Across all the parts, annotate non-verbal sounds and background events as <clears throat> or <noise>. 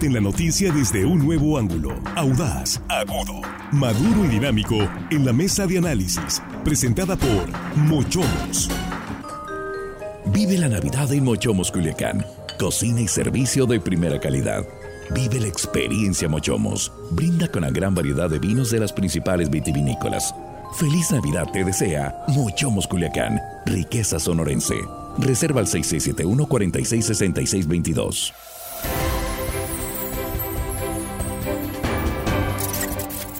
En la noticia desde un nuevo ángulo, audaz, agudo, maduro y dinámico en la mesa de análisis, presentada por Mochomos. Vive la Navidad en Mochomos Culiacán. Cocina y servicio de primera calidad. Vive la experiencia Mochomos. Brinda con la gran variedad de vinos de las principales vitivinícolas. Feliz Navidad te desea Mochomos Culiacán. Riqueza sonorense. Reserva al 6671 466622.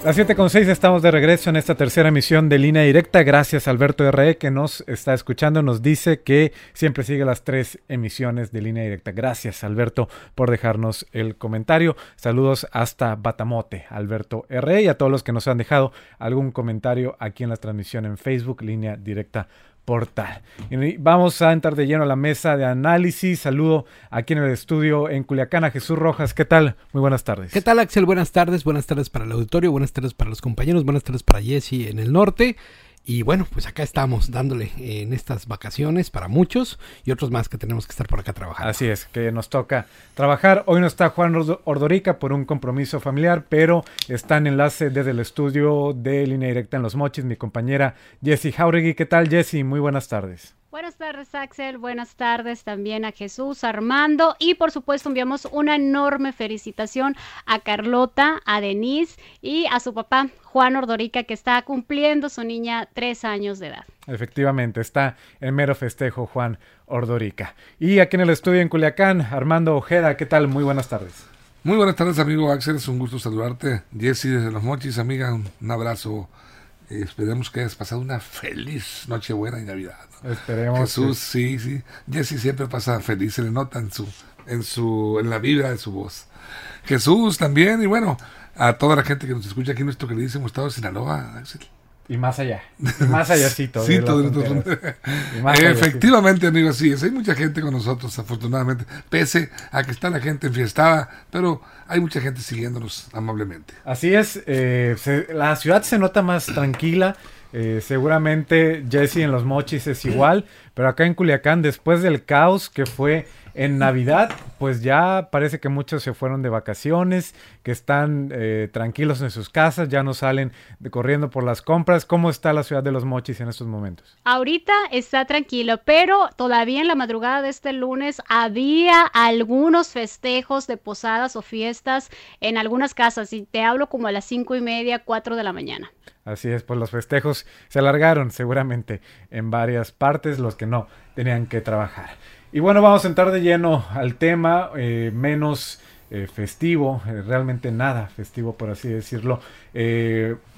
Las 7 con 6 estamos de regreso en esta tercera emisión de Línea Directa. Gracias Alberto R.E. que nos está escuchando. Nos dice que siempre sigue las tres emisiones de Línea Directa. Gracias Alberto por dejarnos el comentario. Saludos hasta Batamote, Alberto R.E. y a todos los que nos han dejado algún comentario aquí en la transmisión en Facebook, Línea Directa portal. Y vamos a entrar de lleno a la mesa de análisis. Saludo aquí en el estudio en Culiacán a Jesús Rojas. ¿Qué tal? Muy buenas tardes. ¿Qué tal, Axel? Buenas tardes. Buenas tardes para el auditorio. Buenas tardes para los compañeros. Buenas tardes para Jesse en el norte. Y bueno, pues acá estamos dándole en estas vacaciones para muchos y otros más que tenemos que estar por acá trabajando. Así es, que nos toca trabajar. Hoy no está Juan Ordorica por un compromiso familiar, pero está en enlace desde el estudio de Línea Directa en Los Mochis, mi compañera Jessie Jauregui. ¿Qué tal, Jessie? Muy buenas tardes. Buenas tardes, Axel. Buenas tardes también a Jesús, Armando. Y por supuesto, enviamos una enorme felicitación a Carlota, a Denise y a su papá, Juan Ordorica, que está cumpliendo su niña tres años de edad. Efectivamente, está en mero festejo Juan Ordorica. Y aquí en el estudio en Culiacán, Armando Ojeda, ¿qué tal? Muy buenas tardes. Muy buenas tardes, amigo Axel. Es un gusto saludarte. Jesse desde Los Mochis, amiga, un abrazo. Esperemos que hayas pasado una feliz Nochebuena y Navidad. Esperemos. Jesús, sí, sí. Jesse siempre pasa feliz, se le nota en su, en su, en la vibra de su voz. Jesús también, y bueno, a toda la gente que nos escucha aquí en nuestro queridísimo estado de Sinaloa, Y más allá. Y más <laughs> allá, sí, todo. Efectivamente, amigos, sí, hay mucha gente con nosotros, afortunadamente, pese a que está la gente enfiestada, pero hay mucha gente siguiéndonos amablemente. Así es, eh, la ciudad se nota más tranquila, eh, seguramente Jesse en los mochis es igual, pero acá en Culiacán, después del caos que fue en Navidad, pues ya parece que muchos se fueron de vacaciones, que están eh, tranquilos en sus casas, ya no salen de corriendo por las compras. ¿Cómo está la ciudad de los mochis en estos momentos? Ahorita está tranquilo, pero todavía en la madrugada de este lunes había algunos festejos de posadas o fiestas en algunas casas, y te hablo como a las cinco y media, cuatro de la mañana. Así es, pues los festejos se alargaron seguramente en varias partes, los que no tenían que trabajar. Y bueno, vamos a entrar de lleno al tema, eh, menos eh, festivo, eh, realmente nada festivo por así decirlo.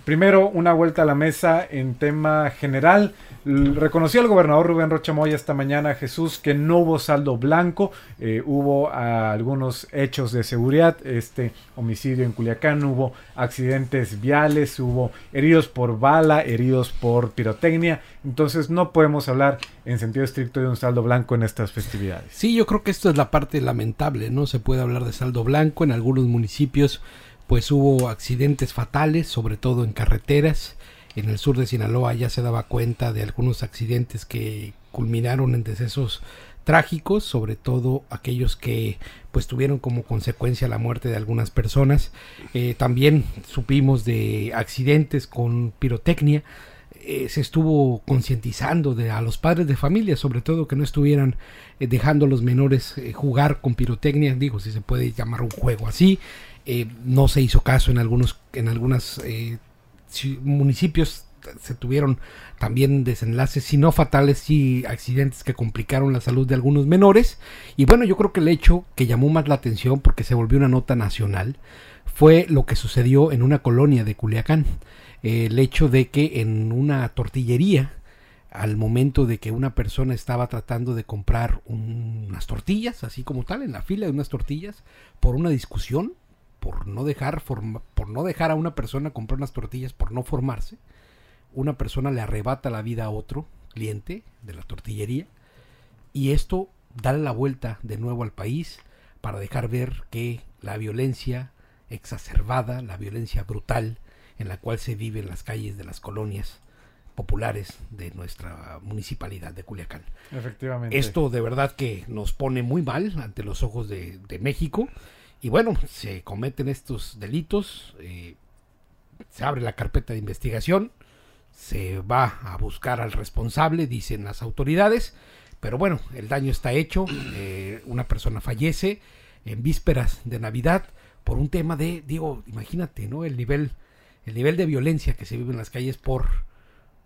Primero, una vuelta a la mesa en tema general. Reconoció el gobernador Rubén Rocha Moya esta mañana, Jesús, que no hubo saldo blanco. Eh, hubo ah, algunos hechos de seguridad, este homicidio en Culiacán, hubo accidentes viales, hubo heridos por bala, heridos por pirotecnia. Entonces no podemos hablar en sentido estricto de un saldo blanco en estas festividades. Sí, yo creo que esto es la parte lamentable. No se puede hablar de saldo blanco en algunos municipios pues hubo accidentes fatales, sobre todo en carreteras. En el sur de Sinaloa ya se daba cuenta de algunos accidentes que culminaron en decesos trágicos, sobre todo aquellos que pues tuvieron como consecuencia la muerte de algunas personas. Eh, también supimos de accidentes con pirotecnia. Eh, se estuvo concientizando a los padres de familia, sobre todo que no estuvieran eh, dejando a los menores jugar con pirotecnia, digo, si se puede llamar un juego así. Eh, no se hizo caso en algunos en algunos eh, municipios se tuvieron también desenlaces, si no fatales, y accidentes que complicaron la salud de algunos menores. Y bueno, yo creo que el hecho que llamó más la atención, porque se volvió una nota nacional, fue lo que sucedió en una colonia de Culiacán. El hecho de que en una tortillería, al momento de que una persona estaba tratando de comprar unas tortillas, así como tal, en la fila de unas tortillas, por una discusión, por no dejar por no dejar a una persona comprar unas tortillas por no formarse, una persona le arrebata la vida a otro cliente de la tortillería y esto da la vuelta de nuevo al país para dejar ver que la violencia exacerbada, la violencia brutal en la cual se vive en las calles de las colonias populares de nuestra municipalidad de Culiacán. Efectivamente. Esto de verdad que nos pone muy mal ante los ojos de, de México y bueno, se cometen estos delitos, eh, se abre la carpeta de investigación, se va a buscar al responsable, dicen las autoridades, pero bueno, el daño está hecho, eh, una persona fallece en vísperas de Navidad por un tema de, digo, imagínate, ¿no? El nivel, el nivel de violencia que se vive en las calles por,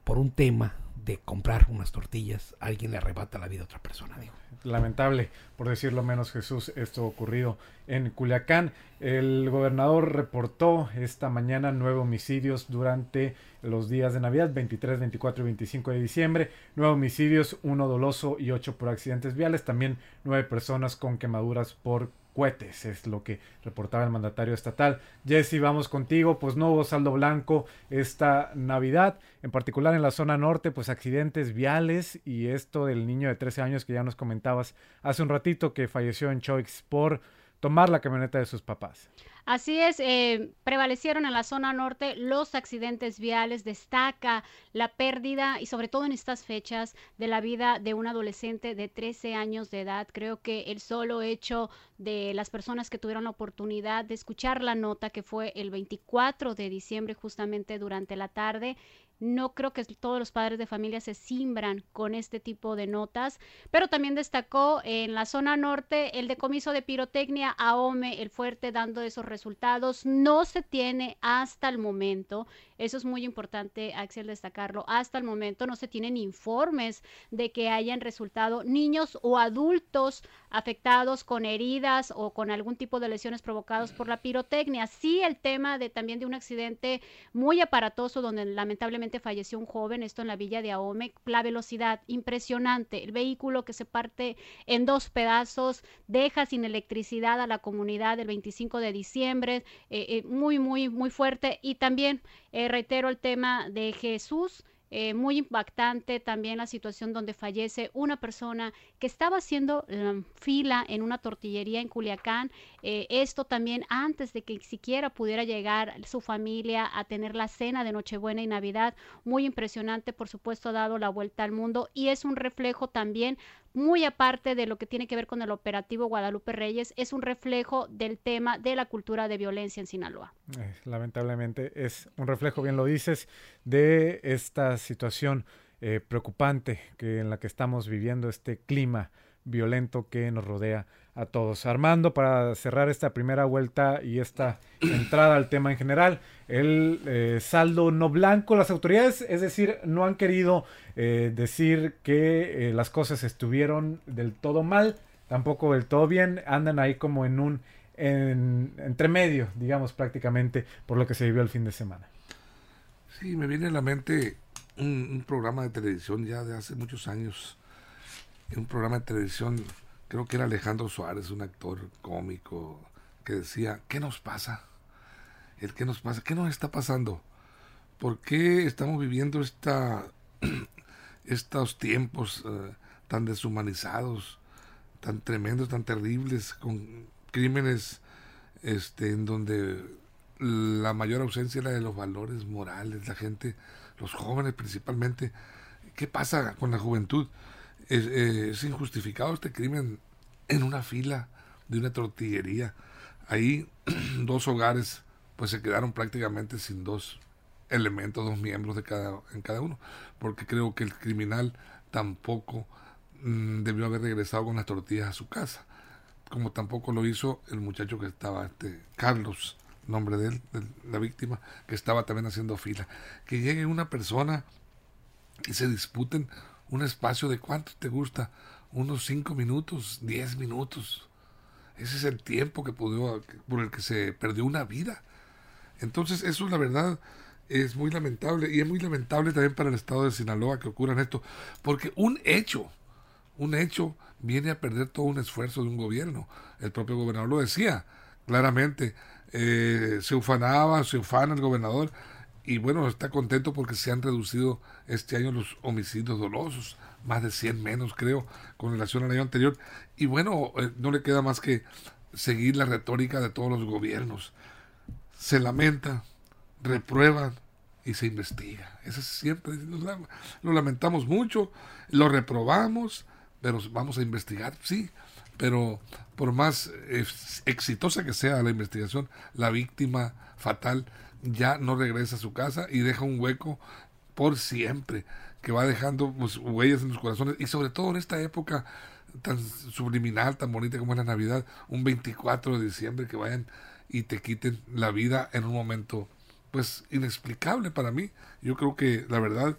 por un tema de comprar unas tortillas, alguien le arrebata la vida a otra persona. Digo. Lamentable, por decirlo menos, Jesús, esto ocurrido en Culiacán. El gobernador reportó esta mañana nueve homicidios durante los días de Navidad, 23, 24 y 25 de diciembre. Nueve homicidios, uno doloso y ocho por accidentes viales. También nueve personas con quemaduras por es lo que reportaba el mandatario estatal. Jesse, vamos contigo, pues no hubo saldo blanco esta Navidad, en particular en la zona norte, pues accidentes viales y esto del niño de 13 años que ya nos comentabas hace un ratito que falleció en Choix por tomar la camioneta de sus papás. Así es, eh, prevalecieron en la zona norte los accidentes viales, destaca la pérdida y sobre todo en estas fechas de la vida de un adolescente de 13 años de edad. Creo que el solo hecho de las personas que tuvieron la oportunidad de escuchar la nota que fue el 24 de diciembre justamente durante la tarde no creo que todos los padres de familia se simbran con este tipo de notas, pero también destacó en la zona norte el decomiso de pirotecnia a OME, el fuerte dando esos resultados. No se tiene hasta el momento, eso es muy importante, Axel, destacarlo, hasta el momento no se tienen informes de que hayan resultado niños o adultos afectados con heridas o con algún tipo de lesiones provocadas por la pirotecnia. Sí, el tema de también de un accidente muy aparatoso donde lamentablemente falleció un joven, esto en la villa de Ahome, la velocidad impresionante, el vehículo que se parte en dos pedazos, deja sin electricidad a la comunidad el 25 de diciembre, eh, eh, muy, muy, muy fuerte. Y también eh, reitero el tema de Jesús, eh, muy impactante también la situación donde fallece una persona que estaba haciendo um, fila en una tortillería en Culiacán. Eh, esto también antes de que siquiera pudiera llegar su familia a tener la cena de Nochebuena y Navidad. Muy impresionante, por supuesto, dado la vuelta al mundo y es un reflejo también muy aparte de lo que tiene que ver con el operativo Guadalupe Reyes, es un reflejo del tema de la cultura de violencia en Sinaloa. Eh, lamentablemente es un reflejo, bien lo dices, de esta situación eh, preocupante que en la que estamos viviendo, este clima violento que nos rodea a todos. Armando, para cerrar esta primera vuelta y esta entrada al tema en general, el eh, saldo no blanco, las autoridades, es decir, no han querido eh, decir que eh, las cosas estuvieron del todo mal, tampoco del todo bien, andan ahí como en un en, entremedio, digamos prácticamente, por lo que se vivió el fin de semana. Sí, me viene a la mente un programa de televisión ya de hace muchos años un programa de televisión, creo que era Alejandro Suárez, un actor cómico, que decía, ¿qué nos pasa? El qué nos pasa, ¿qué nos está pasando? ¿Por qué estamos viviendo esta, <clears throat> estos tiempos eh, tan deshumanizados, tan tremendos, tan terribles, con crímenes este, en donde la mayor ausencia era de los valores morales, la gente, los jóvenes principalmente. ¿Qué pasa con la juventud? es, injustificado este crimen en una fila de una tortillería. Ahí <clears throat> dos hogares pues se quedaron prácticamente sin dos elementos, dos miembros de cada, en cada uno, porque creo que el criminal tampoco mm, debió haber regresado con las tortillas a su casa, como tampoco lo hizo el muchacho que estaba, este, Carlos, nombre de él, de la víctima, que estaba también haciendo fila. Que llegue una persona y se disputen un espacio de cuánto te gusta, unos cinco minutos, diez minutos. Ese es el tiempo que pudo, por el que se perdió una vida. Entonces, eso la verdad es muy lamentable y es muy lamentable también para el estado de Sinaloa que ocurran esto, porque un hecho, un hecho viene a perder todo un esfuerzo de un gobierno. El propio gobernador lo decía claramente, eh, se ufanaba, se ufana el gobernador y bueno, está contento porque se han reducido este año los homicidios dolosos, más de 100 menos creo, con relación al año anterior. Y bueno, eh, no le queda más que seguir la retórica de todos los gobiernos. Se lamenta, reprueban y se investiga. Eso siempre lo lamentamos mucho, lo reprobamos, pero vamos a investigar, sí, pero por más exitosa que sea la investigación, la víctima fatal ya no regresa a su casa y deja un hueco por siempre, que va dejando pues, huellas en los corazones y sobre todo en esta época tan subliminal, tan bonita como es la Navidad, un 24 de diciembre que vayan y te quiten la vida en un momento pues inexplicable para mí. Yo creo que la verdad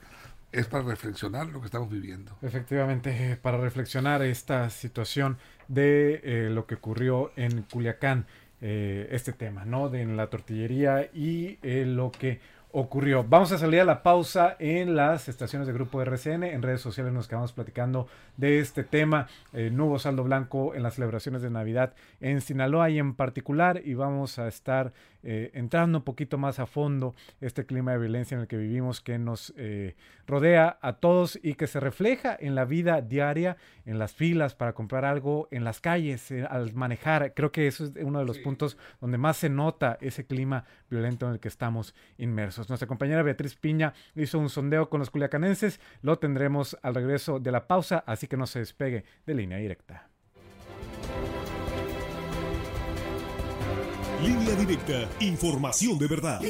es para reflexionar lo que estamos viviendo. Efectivamente, para reflexionar esta situación de eh, lo que ocurrió en Culiacán, eh, este tema, ¿no? De la tortillería y eh, lo que ocurrió. Vamos a salir a la pausa en las estaciones de Grupo RCN. En redes sociales nos quedamos platicando de este tema. Eh, no hubo saldo blanco en las celebraciones de Navidad en Sinaloa y en particular. Y vamos a estar eh, entrando un poquito más a fondo este clima de violencia en el que vivimos que nos eh, rodea a todos y que se refleja en la vida diaria, en las filas para comprar algo, en las calles, eh, al manejar. Creo que eso es uno de los puntos donde más se nota ese clima violento en el que estamos inmersos. Nuestra compañera Beatriz Piña hizo un sondeo con los culiacanenses. Lo tendremos al regreso de la pausa, así que no se despegue de línea directa. Línea directa, información de verdad.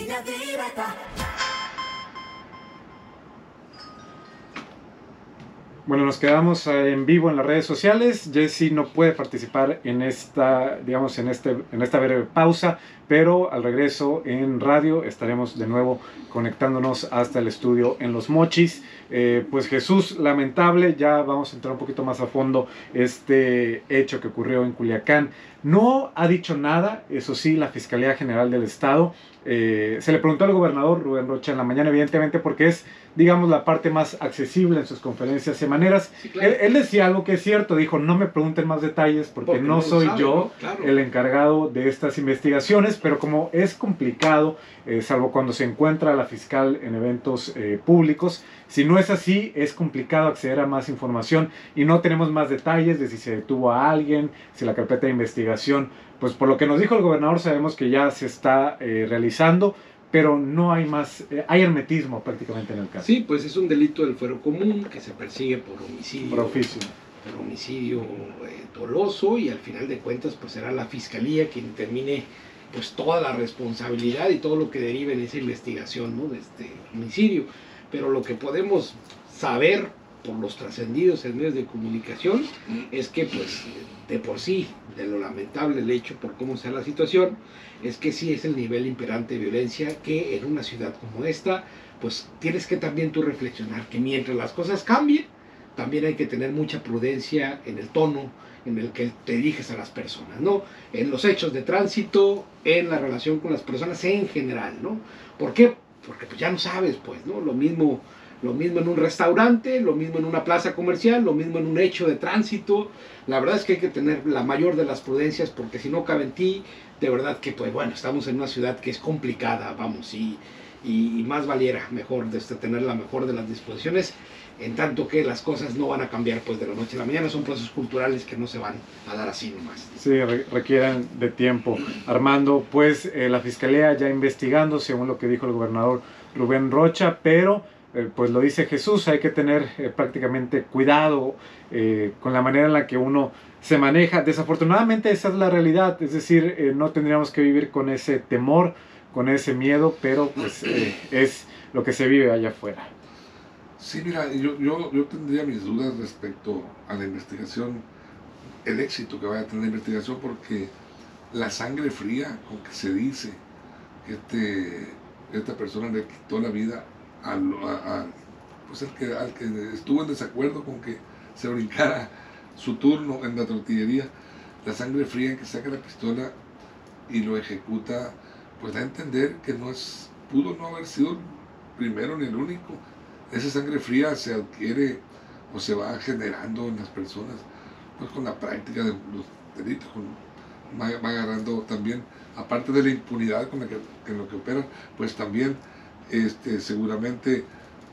Bueno, nos quedamos eh, en vivo en las redes sociales. Jesse no puede participar en esta, digamos, en este, en esta breve pausa, pero al regreso en radio estaremos de nuevo conectándonos hasta el estudio en Los Mochis. Eh, pues Jesús, lamentable, ya vamos a entrar un poquito más a fondo este hecho que ocurrió en Culiacán. No ha dicho nada, eso sí, la Fiscalía General del Estado. Eh, se le preguntó al gobernador Rubén Rocha en la mañana, evidentemente, porque es, digamos, la parte más accesible en sus conferencias semaneras. él, decía algo que es cierto, dijo, no me pregunten más detalles porque, no, soy yo el encargado de estas investigaciones, pero como es complicado, eh, salvo cuando se encuentra la fiscal en eventos eh, públicos, si no es así, es complicado acceder a más información y no tenemos más detalles de si se detuvo a alguien, si la carpeta de investigación, pues por lo que nos dijo el gobernador sabemos que ya se está eh, realizando, pero no hay más, hay hermetismo prácticamente en el caso. Sí, pues es un delito del fuero común que se persigue por homicidio. Por oficio. Por homicidio doloso y al final de cuentas pues será la fiscalía quien termine pues toda la responsabilidad y todo lo que derive en esa investigación ¿no? de este homicidio. Pero lo que podemos saber por los trascendidos en medios de comunicación es que pues de por sí, de lo lamentable el hecho por cómo sea la situación, es que sí es el nivel imperante de violencia que en una ciudad como esta, pues tienes que también tú reflexionar que mientras las cosas cambien, también hay que tener mucha prudencia en el tono, en el que te diriges a las personas, ¿no? En los hechos de tránsito, en la relación con las personas en general, ¿no? ¿Por qué? Porque pues ya no sabes, pues, ¿no? Lo mismo, lo mismo en un restaurante, lo mismo en una plaza comercial, lo mismo en un hecho de tránsito. La verdad es que hay que tener la mayor de las prudencias porque si no cabe en ti, de verdad que, pues, bueno, estamos en una ciudad que es complicada, vamos, y, y, más valiera mejor desde tener la mejor de las disposiciones en tanto que las cosas no van a cambiar pues de la noche a la mañana, son procesos culturales que no se van a dar así nomás. Sí, requieren de tiempo. Armando, pues eh, la Fiscalía ya investigando, según lo que dijo el gobernador Rubén Rocha, pero eh, pues lo dice Jesús, hay que tener eh, prácticamente cuidado con la manera en la que uno se maneja. Desafortunadamente esa es la realidad, es decir, no tendríamos que vivir con ese temor, con ese miedo, pero pues es lo que se vive allá afuera. Sí, mira, yo, yo, yo tendría mis dudas respecto a la investigación, el éxito que vaya a tener la investigación, porque la sangre fría con que se dice que este, esta persona le quitó la vida al, pues que, al que estuvo en desacuerdo con que se brincara su turno en la tortillería, la sangre fría en que saca la pistola y lo ejecuta, pues da a entender que no es, pudo no haber sido el primero ni el único, esa sangre fría se adquiere o se va generando en las personas pues con la práctica de los delitos, va, agarrando también, aparte de la impunidad con la que, en lo que operan, pues también este, seguramente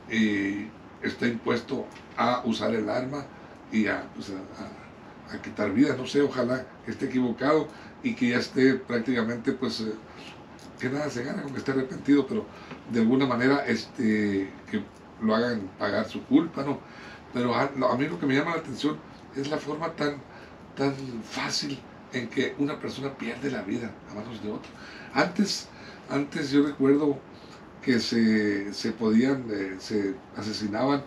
eh, está impuesto a usar el arma y a, pues, a, quitar vidas, no sé, ojalá esté equivocado y que ya esté prácticamente pues eh, que nada se gana, que esté arrepentido, pero de alguna manera este, que lo hagan pagar su culpa, ¿no? Pero a, mí lo que me llama la atención es la forma tan, tan fácil en que una persona pierde la vida a manos de otra. Antes, antes yo recuerdo que se, se podían, eh, se asesinaban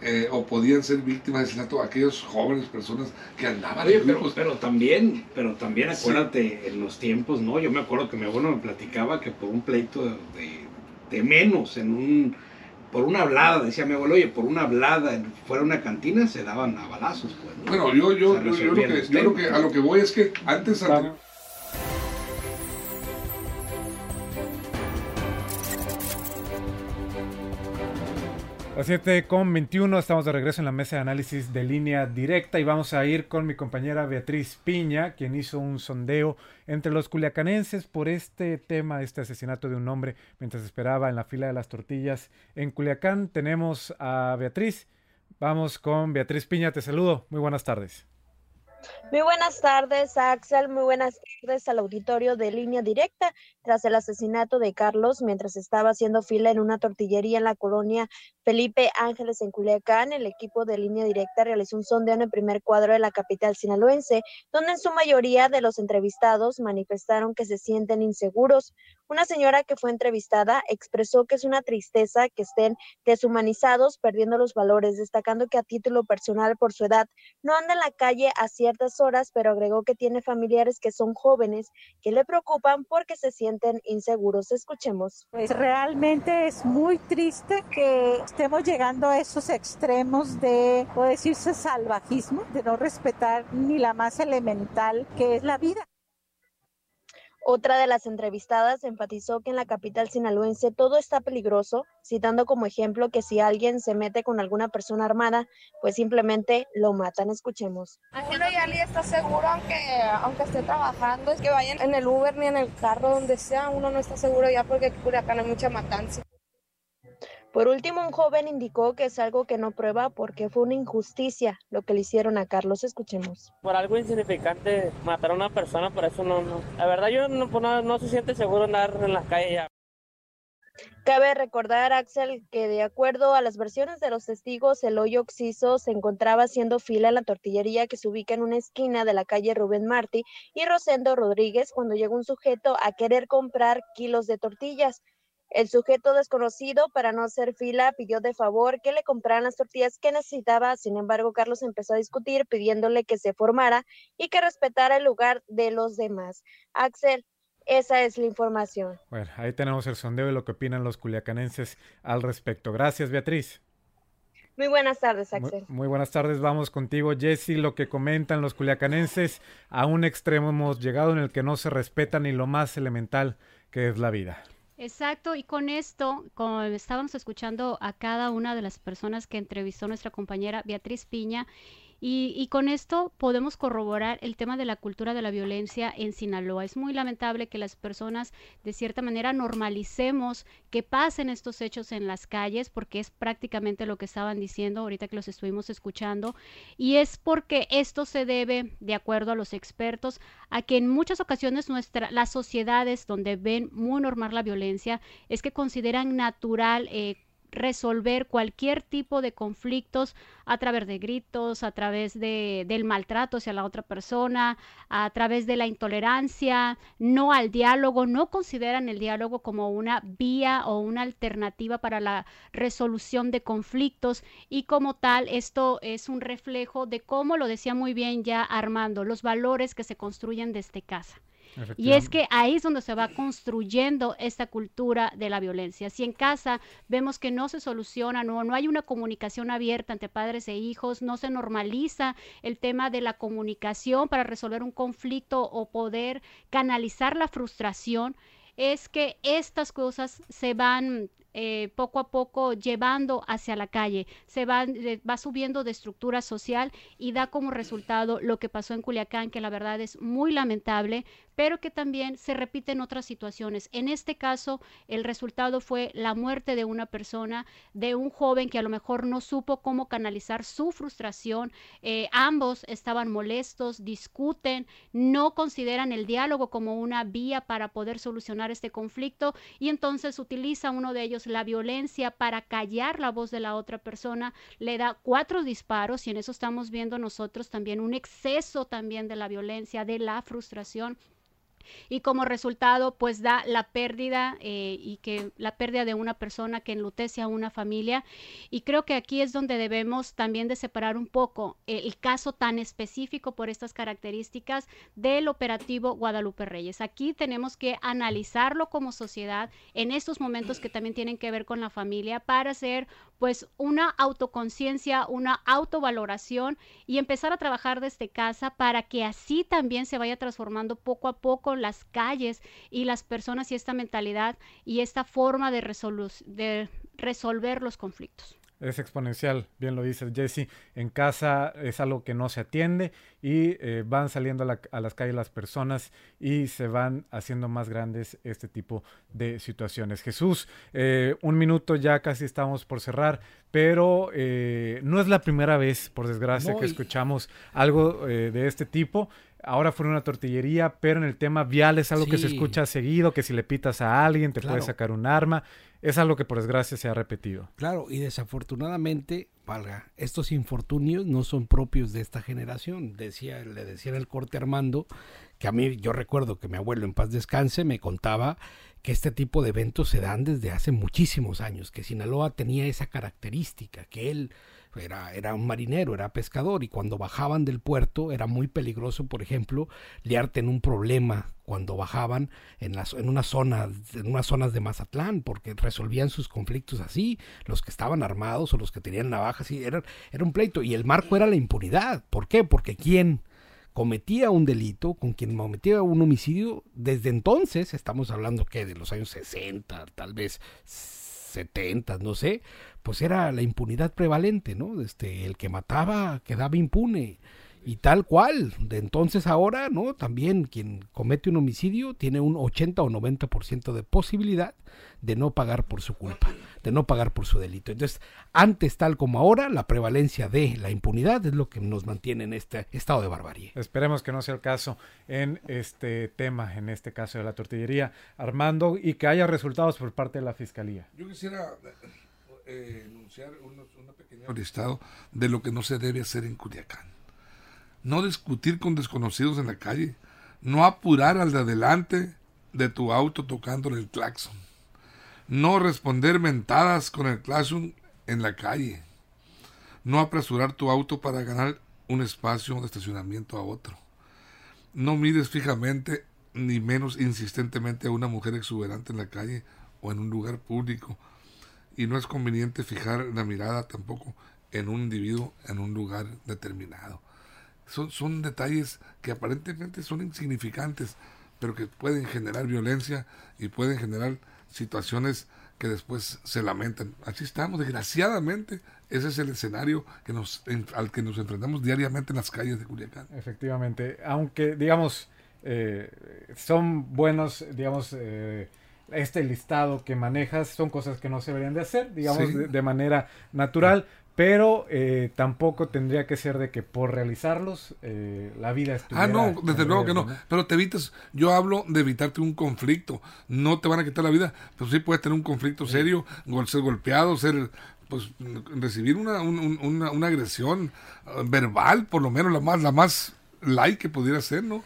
eh, o podían ser víctimas de asesinato aquellos jóvenes personas que andaban Oye, pero, pero, también, pero también acuérdate en los tiempos, ¿no? Yo me acuerdo que mi abuelo me platicaba que por un pleito de, de menos en un por una hablada, decía mi abuelo, oye, por una hablada fuera una cantina se daban a balazos. Pues, Bueno, yo, yo, yo, yo, lo que, yo lo que, a lo que voy es que antes... Las 7 con 21, estamos de regreso en la mesa de análisis de línea directa y vamos a ir con mi compañera Beatriz Piña, quien hizo un sondeo entre los culiacanenses por este tema, este asesinato de un hombre mientras esperaba en la fila de las tortillas en Culiacán. Tenemos a Beatriz. Vamos con Beatriz Piña, te saludo. Muy buenas tardes. Muy buenas tardes, Axel. Muy buenas tardes al auditorio de línea directa. Tras el asesinato de Carlos, mientras estaba haciendo fila en una tortillería en la colonia Felipe Ángeles en Culiacán, el equipo de línea directa realizó un sondeo en el primer cuadro de la capital sinaloense, donde en su mayoría de los entrevistados manifestaron que se sienten inseguros. Una señora que fue entrevistada expresó que es una tristeza que estén deshumanizados, perdiendo los valores, destacando que a título personal por su edad no anda en la calle a ciertas horas, pero agregó que tiene familiares que son jóvenes que le preocupan porque se sienten inseguros. Escuchemos. Pues realmente es muy triste que estemos llegando a esos extremos de, puede decirse, salvajismo, de no respetar ni la más elemental que es la vida. Otra de las entrevistadas enfatizó que en la capital sinaloense todo está peligroso, citando como ejemplo que si alguien se mete con alguna persona armada, pues simplemente lo matan. Escuchemos. Uno ya ni está seguro aunque, aunque esté trabajando, es que vayan en el Uber ni en el carro, donde sea, uno no está seguro ya porque aquí acá hay mucha matanza. Por último, un joven indicó que es algo que no prueba porque fue una injusticia lo que le hicieron a Carlos. Escuchemos. Por algo insignificante matar a una persona, por eso no, no. La verdad yo no, pues no, no se siente seguro andar en la calle ya. Cabe recordar, Axel, que de acuerdo a las versiones de los testigos, el hoyo oxiso se encontraba haciendo fila en la tortillería que se ubica en una esquina de la calle Rubén Martí y Rosendo Rodríguez cuando llegó un sujeto a querer comprar kilos de tortillas. El sujeto desconocido, para no hacer fila, pidió de favor que le compraran las tortillas que necesitaba. Sin embargo, Carlos empezó a discutir pidiéndole que se formara y que respetara el lugar de los demás. Axel, esa es la información. Bueno, ahí tenemos el sondeo y lo que opinan los culiacanenses al respecto. Gracias, Beatriz. Muy buenas tardes, Axel. Muy, muy, buenas tardes, vamos contigo, Jesse. Lo que comentan los culiacanenses, a un extremo hemos llegado en el que no se respeta ni lo más elemental que es la vida. Exacto, y con esto, como estábamos escuchando a cada una de las personas que entrevistó nuestra compañera Beatriz Piña, y, y, con esto podemos corroborar el tema de la cultura de la violencia en Sinaloa. Es muy lamentable que las personas de cierta manera normalicemos que pasen estos hechos en las calles porque es prácticamente lo que estaban diciendo ahorita que los estuvimos escuchando y es porque esto se debe, de acuerdo a los expertos, a que en muchas ocasiones nuestra, las sociedades donde ven muy normal la violencia es que consideran natural eh, resolver cualquier tipo de conflictos a través de gritos, a través de, del maltrato hacia la otra persona, a través de la intolerancia, no al diálogo, no consideran el diálogo como una vía o una alternativa para la resolución de conflictos y como tal esto es un reflejo de cómo lo decía muy bien ya Armando, los valores que se construyen desde casa. Y es que ahí es donde se va construyendo esta cultura de la violencia. Si en casa vemos que no se soluciona, no, no hay una comunicación abierta entre padres e hijos, no se normaliza el tema de la comunicación para resolver un conflicto o poder canalizar la frustración, es que estas cosas se van eh, poco a poco llevando hacia la calle, se va, eh, va subiendo de estructura social y da como resultado lo que pasó en Culiacán, que la verdad es muy lamentable, pero que también se repite en otras situaciones. En este caso, el resultado fue la muerte de una persona, de un joven que a lo mejor no supo cómo canalizar su frustración. Eh, ambos estaban molestos, discuten, no consideran el diálogo como una vía para poder solucionar este conflicto y entonces utiliza uno de ellos la violencia para callar la voz de la otra persona, le da cuatro disparos y en eso estamos viendo nosotros también un exceso también de la violencia, de la frustración y como resultado pues da la pérdida eh, y que la pérdida de una persona que enlutece a una familia y creo que aquí es donde debemos también de separar un poco el caso tan específico por estas características del operativo Guadalupe Reyes. Aquí tenemos que analizarlo como sociedad en estos momentos que también tienen que ver con la familia para hacer pues una autoconciencia, una autovaloración y empezar a trabajar desde casa para que así también se vaya transformando poco a poco las calles y las personas y esta mentalidad y esta forma de, de resolver los conflictos es exponencial, bien lo dice Jesse. En casa es algo que no se atiende y eh, van saliendo a, las calles las personas y se van haciendo más grandes este tipo de situaciones. Jesús, eh, un minuto ya casi estamos por cerrar, pero eh, no es la primera vez, por desgracia, que escuchamos algo de este tipo. Ahora fue una tortillería, pero en el tema vial es algo que se escucha seguido, que si le pitas a alguien te puede sacar un arma es algo que por desgracia se ha repetido. Claro, y desafortunadamente, valga, estos infortunios no son propios de esta generación. Decía, le decía en el corte Armando que a mí, yo recuerdo que mi abuelo en paz descanse me contaba que este tipo de eventos se dan desde hace muchísimos años, que Sinaloa tenía esa característica, que él era, era un marinero, era pescador, y cuando bajaban del puerto era muy peligroso, por ejemplo, liarte en un problema cuando bajaban en, las, en, una zona, en unas zonas de Mazatlán, porque resolvían sus conflictos así, los que estaban armados o los que tenían navajas, era, era un pleito, y el marco era la impunidad. ¿Por qué? Porque ¿quién? cometía un delito, con quien cometía un homicidio, desde entonces, estamos hablando que de los años 60, tal vez 70, no sé, pues era la impunidad prevalente, ¿no? Este, el que mataba quedaba impune. Y tal cual, de entonces ahora, ¿no? También quien comete un homicidio tiene un 80 o 90% de posibilidad de no pagar por su culpa, de no pagar por su delito. Entonces, antes tal como ahora, la prevalencia de la impunidad es lo que nos mantiene en este estado de barbarie. Esperemos que no sea el caso en este tema, en este caso de la tortillería, Armando, y que haya resultados por parte de la Fiscalía. Yo quisiera eh, enunciar una pequeña listado de lo que no se debe hacer en Culiacán no discutir con desconocidos en la calle, no apurar al de adelante de tu auto tocándole el claxon, no responder mentadas con el claxon en la calle, no apresurar tu auto para ganar un espacio de estacionamiento a otro, no mires fijamente ni menos insistentemente a una mujer exuberante en la calle o en un lugar público, y no es conveniente fijar la mirada tampoco en un individuo en un lugar determinado son, son detalles que aparentemente son insignificantes, pero que pueden generar violencia y pueden generar situaciones que después se lamentan. Así estamos, desgraciadamente, ese es el escenario que nos, al que nos enfrentamos diariamente en las calles de Culiacán. Efectivamente, aunque digamos, eh, son buenos, digamos, eh, este listado que manejas son cosas que no se deberían de hacer, digamos, de, manera natural, pero eh, tampoco tendría que ser de que por realizarlos eh, la vida estuviera... Ah, no, desde luego que no. Pero te evitas, yo hablo de evitarte un conflicto. No te van a quitar la vida, pero sí puedes tener un conflicto serio, ser golpeado, ser pues recibir una, una, una agresión eh, verbal, por lo menos la más, la más light que pudiera ser, ¿no?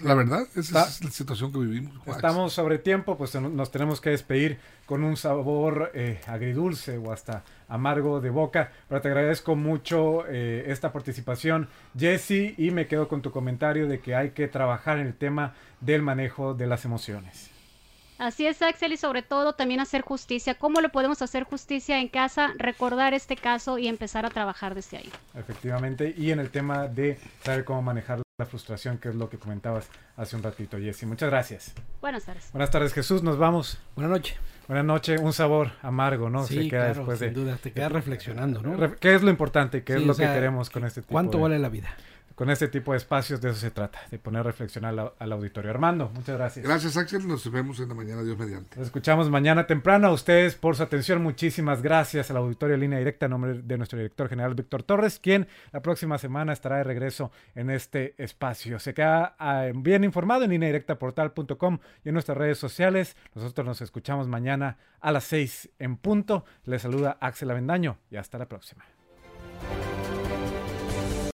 La verdad, esa es la situación que vivimos. Estamos sobre tiempo, pues nos tenemos que despedir con un sabor eh, agridulce o hasta amargo de boca. Pero te agradezco mucho eh, esta participación, Jesse, y me quedo con tu comentario de que hay que trabajar en el tema del manejo de las emociones. Así es, Axel, y sobre todo también hacer justicia. ¿Cómo le podemos hacer justicia en casa? Recordar este caso y empezar a trabajar desde ahí. Efectivamente, y en el tema de saber cómo manejar la frustración, que es lo que comentabas hace un ratito, Jessy. Muchas gracias. Buenas tardes. Buenas tardes, Jesús. Nos vamos. Buenas noches. Buenas noches. Un sabor amargo, ¿no? Sí, queda después sin duda. Te quedas reflexionando, ¿no? ¿Qué es lo importante? ¿Qué es lo que queremos con este tipo ¿Cuánto vale la vida? Con este tipo de espacios de eso se trata, de poner a reflexionar al, al auditorio. Armando, muchas gracias. Gracias Axel, nos vemos en la mañana, Dios mediante. Nos escuchamos mañana temprano. A ustedes por su atención, muchísimas gracias al auditorio línea directa en nombre de nuestro director general Víctor Torres, quien la próxima semana estará de regreso en este espacio. Se queda ah, bien informado en línea directa portal.com y en nuestras redes sociales. Nosotros nos escuchamos mañana a las 6 en punto. Les saluda Axel Avendaño y hasta la próxima.